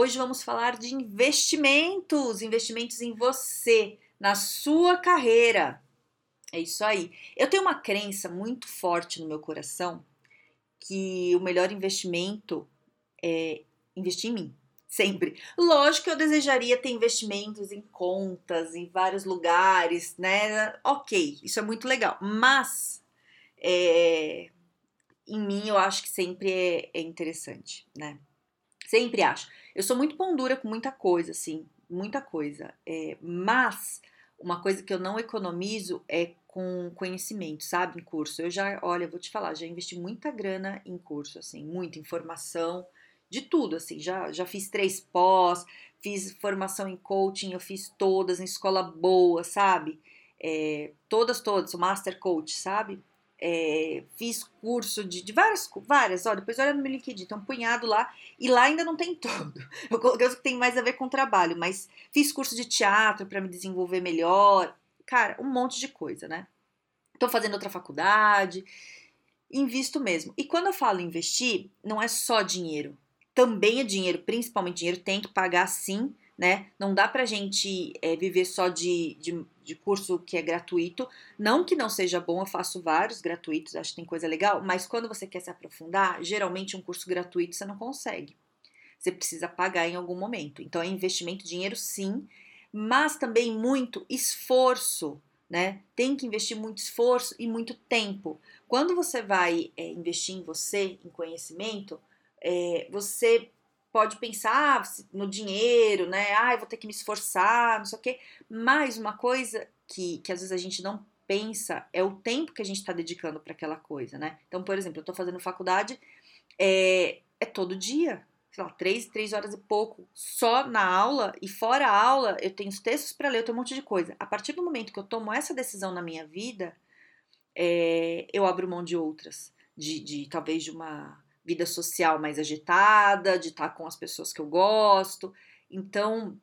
Hoje vamos falar de investimentos, investimentos em você, na sua carreira. É isso aí. Eu tenho uma crença muito forte no meu coração que o melhor investimento é investir em mim. Sempre. Lógico que eu desejaria ter investimentos em contas, em vários lugares, né? Ok, isso é muito legal. Mas é, em mim eu acho que sempre é, é interessante, né? Sempre acho. Eu sou muito pão dura com muita coisa, assim, muita coisa. É, mas uma coisa que eu não economizo é com conhecimento, sabe? Em curso. Eu já, olha, vou te falar, já investi muita grana em curso, assim, muita informação, de tudo, assim. Já, já fiz três pós, fiz formação em coaching, eu fiz todas em escola boa, sabe? É, todas, todas, o Master Coach, sabe? É, fiz curso de, de, várias, várias, ó, depois olha no meu LinkedIn, tem um punhado lá, e lá ainda não tem todo. Eu coloquei que tem mais a ver com trabalho, mas fiz curso de teatro para me desenvolver melhor, cara, um monte de coisa, né? Tô fazendo outra faculdade, invisto mesmo. E quando eu falo investir, não é só dinheiro, também é dinheiro, principalmente dinheiro, tem que pagar sim, né? Não dá pra gente é, viver só de, de, de, curso que é gratuito. Não que não seja bom, eu faço vários gratuitos, acho que tem coisa legal, mas quando você quer se aprofundar, geralmente um curso gratuito você não consegue. Você precisa pagar em algum momento. Então é investimento, dinheiro sim, mas também muito esforço, né? Tem que investir muito esforço e muito tempo. Quando você vai é, investir em você, em conhecimento, é, você pode pensar no dinheiro, né? Ah, eu vou ter que me esforçar, não sei o quê. Mas uma coisa que, que às vezes a gente não pensa é o tempo que a gente está dedicando para aquela coisa, né? Então, por exemplo, eu estou fazendo faculdade, é, é todo dia, sei lá, três, três horas e pouco, só na aula, e fora a aula, eu tenho os textos para ler, eu tenho um monte de coisa. A partir do momento que eu tomo essa decisão na minha vida, é, eu abro mão de outras, de, de talvez de uma vida social mais agitada, de estar com as pessoas que eu gosto. Então,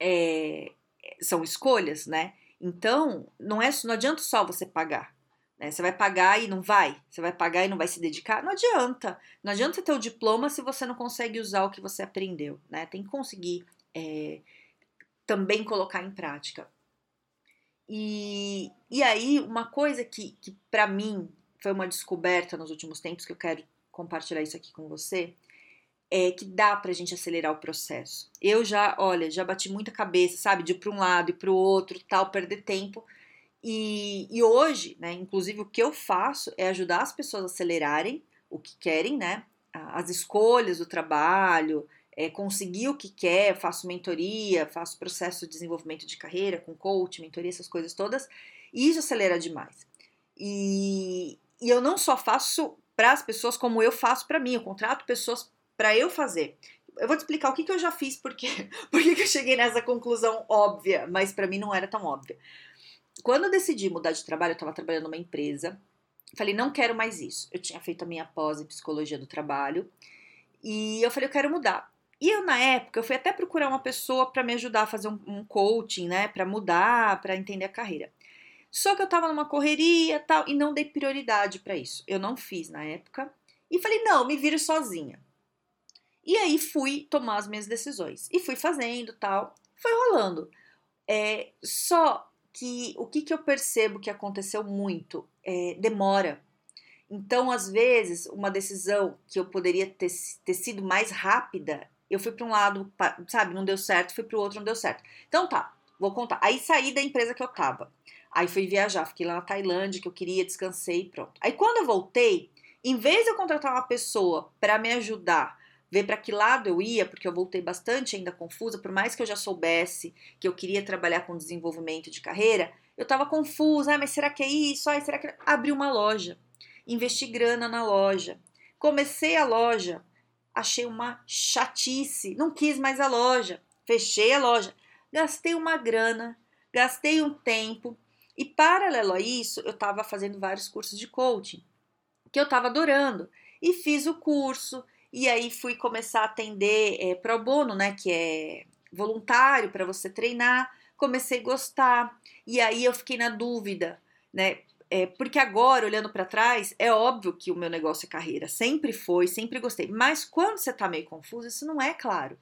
é, são escolhas, né? Então, não é não adianta só você pagar. Né? Você vai pagar e não vai? Você vai pagar e não vai se dedicar? Não adianta. Não adianta ter o diploma se você não consegue usar o que você aprendeu, né? Tem que conseguir é, também colocar em prática. E, e aí, uma coisa que, que para mim foi uma descoberta nos últimos tempos que eu quero compartilhar isso aqui com você, é que dá pra gente acelerar o processo. Eu já, olha, já bati muita cabeça, sabe, de ir para um lado e para o outro, tal, perder tempo. E, e hoje, né, inclusive o que eu faço é ajudar as pessoas a acelerarem o que querem, né, as escolhas do trabalho, é, conseguir o que quer, faço mentoria, faço processo de desenvolvimento de carreira com coach, mentoria, essas coisas todas, e isso acelera demais. E, e eu não só faço para as pessoas como eu faço para mim. Eu contrato pessoas para eu fazer. Eu vou te explicar o que, que eu já fiz, porque, porque que eu cheguei nessa conclusão óbvia, mas para mim não era tão óbvia. Quando eu decidi mudar de trabalho, eu estava trabalhando numa empresa, falei, não quero mais isso. Eu tinha feito a minha pós em psicologia do trabalho e eu falei, eu quero mudar. E eu, na época, eu fui até procurar uma pessoa para me ajudar a fazer um, um coaching, né, para mudar, para entender a carreira. Só que eu tava numa correria tal e não dei prioridade para isso. Eu não fiz na época e falei: "Não, me viro sozinha". E aí fui tomar as minhas decisões e fui fazendo tal, foi rolando. É, só que o que, que eu percebo que aconteceu muito é demora. Então, às vezes, uma decisão que eu poderia ter, ter sido mais rápida, eu fui para um lado, sabe, não deu certo, fui para o outro, não deu certo. Então tá, vou contar. Aí saí da empresa que eu tava. Aí fui viajar, fiquei lá na Tailândia, que eu queria, descansei e pronto. Aí quando eu voltei, em vez de eu contratar uma pessoa para me ajudar, ver para que lado eu ia, porque eu voltei bastante ainda confusa, por mais que eu já soubesse que eu queria trabalhar com desenvolvimento de carreira, eu estava confusa, ah, mas será que é isso? Ah, será que abri uma loja, investi grana na loja, comecei a loja, achei uma chatice, não quis mais a loja, fechei a loja. Gastei uma grana, gastei um tempo e paralelo a isso, eu estava fazendo vários cursos de coaching que eu estava adorando e fiz o curso e aí fui começar a atender é, pro bono, né, que é voluntário para você treinar. Comecei a gostar e aí eu fiquei na dúvida, né? É, porque agora, olhando para trás, é óbvio que o meu negócio é carreira, sempre foi, sempre gostei. Mas quando você tá meio confuso, isso não é claro.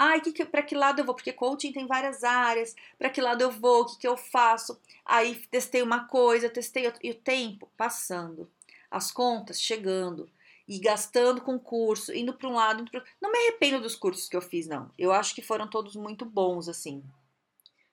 Ai, que que, para que lado eu vou? Porque coaching tem várias áreas. Para que lado eu vou? O que, que eu faço? Aí testei uma coisa, testei outra. E o tempo passando, as contas chegando e gastando com curso, indo para um lado, indo pro... não me arrependo dos cursos que eu fiz, não. Eu acho que foram todos muito bons, assim.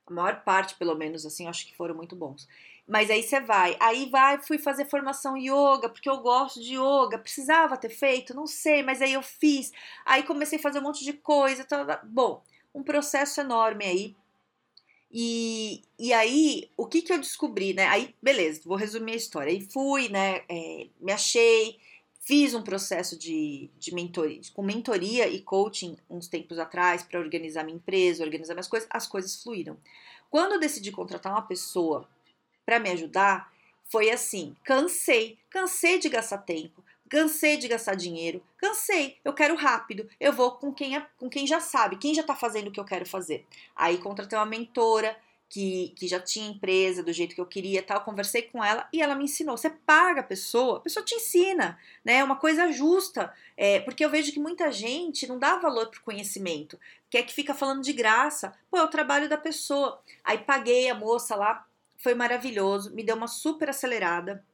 A maior parte, pelo menos, assim, acho que foram muito bons. Mas aí você vai, aí vai, fui fazer formação yoga, porque eu gosto de yoga, precisava ter feito, não sei, mas aí eu fiz. Aí comecei a fazer um monte de coisa, bom, um processo enorme aí. E, e aí, o que que eu descobri, né? Aí, beleza, vou resumir a história. Aí fui, né, é, me achei, fiz um processo de, de mentoria, com mentoria e coaching uns tempos atrás para organizar minha empresa, organizar minhas coisas, as coisas fluíram. Quando eu decidi contratar uma pessoa para me ajudar foi assim: cansei, cansei de gastar tempo, cansei de gastar dinheiro, cansei, eu quero rápido, eu vou com quem, é, com quem já sabe, quem já está fazendo o que eu quero fazer. Aí contratei uma mentora que, que já tinha empresa do jeito que eu queria tal, conversei com ela e ela me ensinou. Você paga a pessoa, a pessoa te ensina, né? É uma coisa justa, é, porque eu vejo que muita gente não dá valor pro conhecimento, quer que fica falando de graça. Pô, é o trabalho da pessoa. Aí paguei a moça lá foi maravilhoso, me deu uma super acelerada.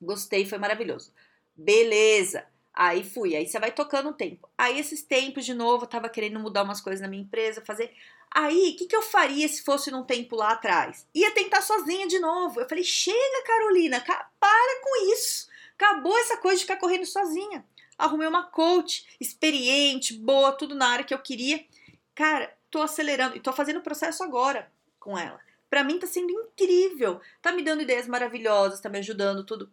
Gostei, foi maravilhoso. Beleza. Aí fui, aí você vai tocando o tempo. Aí esses tempos de novo, eu tava querendo mudar umas coisas na minha empresa, fazer. Aí, o que, que eu faria se fosse num tempo lá atrás? Ia tentar sozinha de novo. Eu falei: chega, Carolina, para com isso. Acabou essa coisa de ficar correndo sozinha. Arrumei uma coach experiente, boa, tudo na área que eu queria. Cara, tô acelerando e tô fazendo o processo agora com ela. Para mim tá sendo incrível. Tá me dando ideias maravilhosas, tá me ajudando tudo.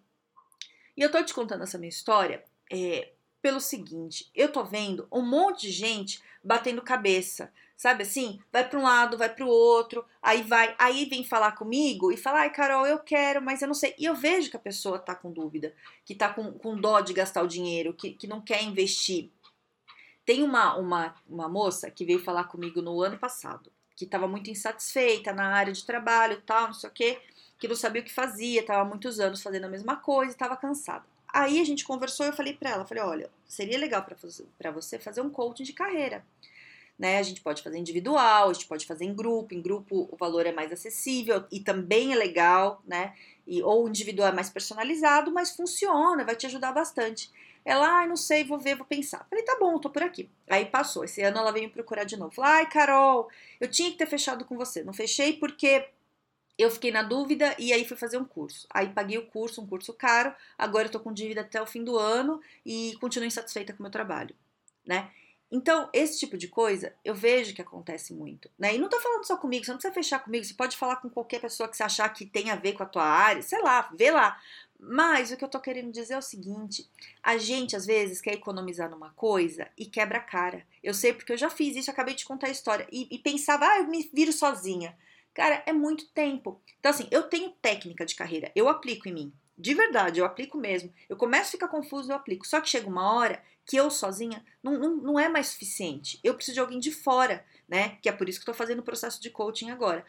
E eu tô te contando essa minha história é, pelo seguinte, eu tô vendo um monte de gente batendo cabeça, sabe assim? Vai para um lado, vai para o outro, aí vai, aí vem falar comigo e fala, ai Carol, eu quero, mas eu não sei. E eu vejo que a pessoa tá com dúvida, que tá com, com dó de gastar o dinheiro, que, que não quer investir. Tem uma, uma, uma moça que veio falar comigo no ano passado que estava muito insatisfeita na área de trabalho tal, não sei o quê, que não sabia o que fazia, estava muitos anos fazendo a mesma coisa e estava cansada. Aí a gente conversou e eu falei para ela, falei, olha, seria legal para você fazer um coaching de carreira. Né? A gente pode fazer individual, a gente pode fazer em grupo, em grupo o valor é mais acessível e também é legal, né? E, ou individual é mais personalizado, mas funciona, vai te ajudar bastante. Ela, ai, não sei, vou ver, vou pensar. Falei, tá bom, tô por aqui. Aí passou. Esse ano ela veio me procurar de novo. Falei, ai, Carol, eu tinha que ter fechado com você. Não fechei porque eu fiquei na dúvida e aí fui fazer um curso. Aí paguei o curso, um curso caro. Agora eu tô com dívida até o fim do ano e continuo insatisfeita com o meu trabalho, né? Então, esse tipo de coisa eu vejo que acontece muito, né? E não tô falando só comigo, você não precisa fechar comigo, você pode falar com qualquer pessoa que você achar que tem a ver com a tua área, sei lá, vê lá. Mas o que eu tô querendo dizer é o seguinte: a gente às vezes quer economizar numa coisa e quebra a cara. Eu sei porque eu já fiz isso, acabei de contar a história e, e pensava, ah, eu me viro sozinha. Cara, é muito tempo. Então, assim, eu tenho técnica de carreira, eu aplico em mim. De verdade, eu aplico mesmo. Eu começo a ficar confuso, eu aplico. Só que chega uma hora que eu sozinha não, não, não é mais suficiente. Eu preciso de alguém de fora, né? Que é por isso que eu tô fazendo o processo de coaching agora.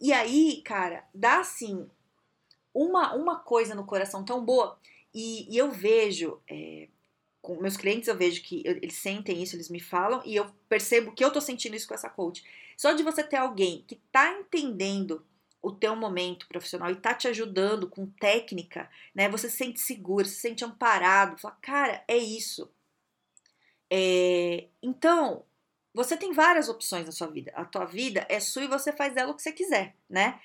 E aí, cara, dá assim uma, uma coisa no coração tão boa. E, e eu vejo, é, com meus clientes, eu vejo que eles sentem isso, eles me falam, e eu percebo que eu tô sentindo isso com essa coach. Só de você ter alguém que tá entendendo o teu momento profissional e tá te ajudando com técnica, né? Você se sente seguro, se sente amparado, fala, cara, é isso. É, então, você tem várias opções na sua vida. A tua vida é sua e você faz dela o que você quiser, né?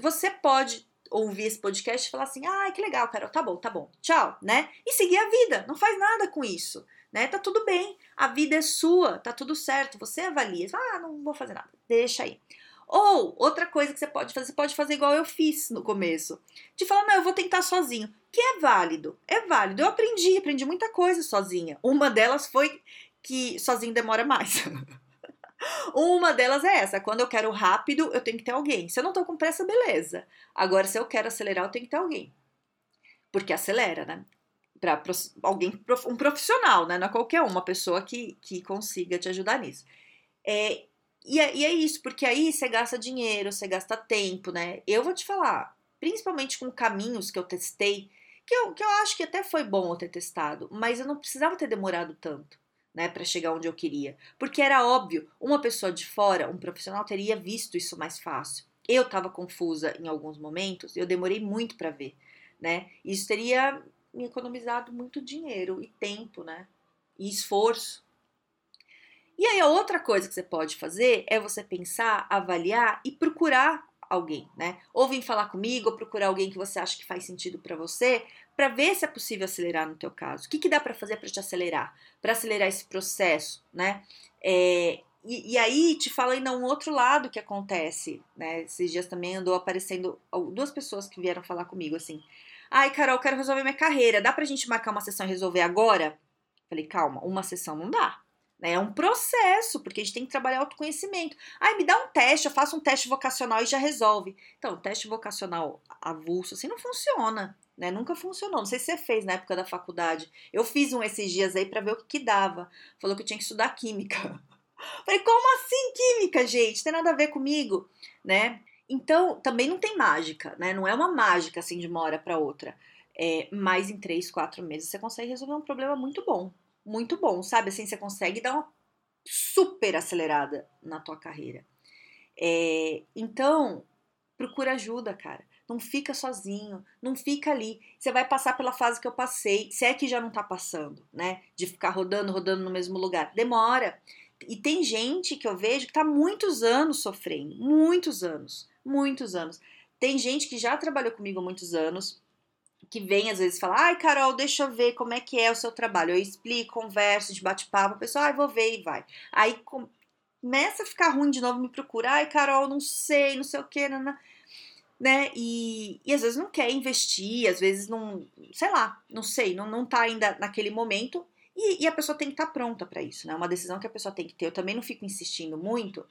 Você pode ouvir esse podcast e falar assim: ah, que legal, Carol, tá bom, tá bom, tchau, né? E seguir a vida, não faz nada com isso, né? Tá tudo bem, a vida é sua, tá tudo certo, você avalia, ah, não vou fazer nada, deixa aí. Ou outra coisa que você pode fazer, você pode fazer igual eu fiz no começo, de falar, não, eu vou tentar sozinho, que é válido, é válido. Eu aprendi, aprendi muita coisa sozinha. Uma delas foi que sozinho demora mais. Uma delas é essa: quando eu quero rápido, eu tenho que ter alguém. Se eu não tô com pressa, beleza. Agora, se eu quero acelerar, eu tenho que ter alguém. Porque acelera, né? Para alguém, um profissional, né? Não é qualquer uma pessoa que, que consiga te ajudar nisso. É, e, é, e é isso, porque aí você gasta dinheiro, você gasta tempo, né? Eu vou te falar, principalmente com caminhos que eu testei, que eu, que eu acho que até foi bom eu ter testado, mas eu não precisava ter demorado tanto né, para chegar onde eu queria. Porque era óbvio, uma pessoa de fora, um profissional, teria visto isso mais fácil. Eu estava confusa em alguns momentos, eu demorei muito para ver, né? Isso teria me economizado muito dinheiro e tempo, né? E esforço. E aí a outra coisa que você pode fazer é você pensar, avaliar e procurar alguém, né? Ou vir falar comigo, ou procurar alguém que você acha que faz sentido para você, para ver se é possível acelerar no teu caso. O que, que dá para fazer para te acelerar? Para acelerar esse processo, né? É, e, e, aí te fala ainda um outro lado que acontece, né? Esses dias também andou aparecendo duas pessoas que vieram falar comigo assim. Ai, Carol, quero resolver minha carreira. Dá pra gente marcar uma sessão e resolver agora? Falei, calma, uma sessão não dá. Né? É um processo, porque a gente tem que trabalhar autoconhecimento. Ai, me dá um teste, eu faço um teste vocacional e já resolve. Então, teste vocacional avulso assim não funciona né? Nunca funcionou. Não sei se você fez na época da faculdade. Eu fiz um esses dias aí para ver o que, que dava. Falou que eu tinha que estudar química. Falei, como assim química, gente? Tem nada a ver comigo, né? Então, também não tem mágica, né? Não é uma mágica assim de uma hora para outra. É, mas em três, quatro meses você consegue resolver um problema muito bom. Muito bom, sabe? Assim, você consegue dar uma super acelerada na tua carreira. É, então, procura ajuda, cara. Não fica sozinho, não fica ali. Você vai passar pela fase que eu passei, se é que já não tá passando, né? De ficar rodando, rodando no mesmo lugar. Demora. E tem gente que eu vejo que tá muitos anos sofrendo, muitos anos, muitos anos. Tem gente que já trabalhou comigo há muitos anos, que vem às vezes falar, ai Carol, deixa eu ver como é que é o seu trabalho. Eu explico, converso, de bate-papo, a pessoa, ai, vou ver e vai. Aí começa a ficar ruim de novo, me procura, ai Carol, não sei, não sei o que, né? E, e às vezes não quer investir, às vezes não, sei lá, não sei, não, não tá ainda naquele momento. E, e a pessoa tem que estar tá pronta para isso, né? Uma decisão que a pessoa tem que ter. Eu também não fico insistindo muito,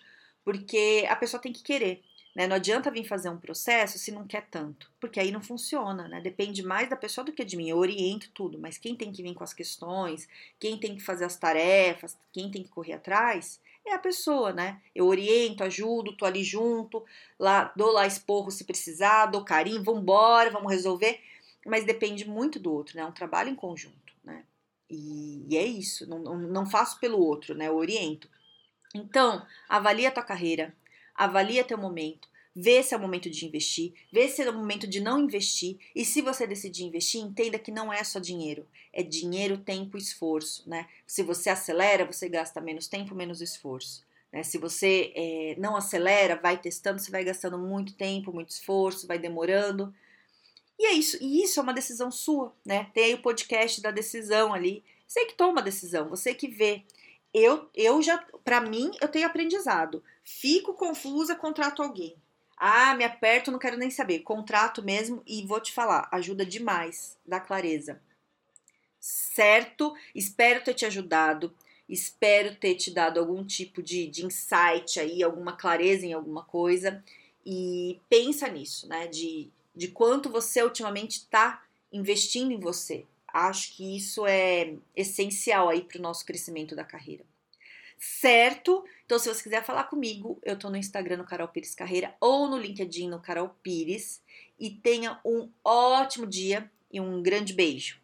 porque a pessoa tem que querer. Né? Não adianta vir fazer um processo se não quer tanto, porque aí não funciona, né? Depende mais da pessoa do que de mim. Eu oriento tudo, mas quem tem que vir com as questões, quem tem que fazer as tarefas, quem tem que correr atrás, é a pessoa, né? Eu oriento, ajudo, tô ali junto, lá dou lá esporro se precisar, dou carinho, vambora, vamos resolver. Mas depende muito do outro, né? É um trabalho em conjunto, né? E, e é isso, não, não, faço pelo outro, né? Eu oriento. Então, avalia a tua carreira, avalia teu momento, Vê se é o momento de investir, vê se é o momento de não investir. E se você decidir investir, entenda que não é só dinheiro, é dinheiro, tempo e esforço, né? Se você acelera, você gasta menos tempo, menos esforço. Né? Se você é, não acelera, vai testando, você vai gastando muito tempo, muito esforço, vai demorando. E é isso, e isso é uma decisão sua, né? Tem aí o podcast da decisão ali. Você que toma a decisão, você que vê. Eu, eu já, para mim, eu tenho aprendizado. Fico confusa, contrato alguém. Ah, me aperto, não quero nem saber. Contrato mesmo e vou te falar, ajuda demais, dá clareza. Certo? Espero ter te ajudado. Espero ter te dado algum tipo de, de insight aí, alguma clareza em alguma coisa. E pensa nisso, né? De, de quanto você ultimamente está investindo em você. Acho que isso é essencial aí para o nosso crescimento da carreira certo? Então, se você quiser falar comigo, eu tô no Instagram no Carol Pires Carreira ou no LinkedIn no Carol Pires. E tenha um ótimo dia e um grande beijo.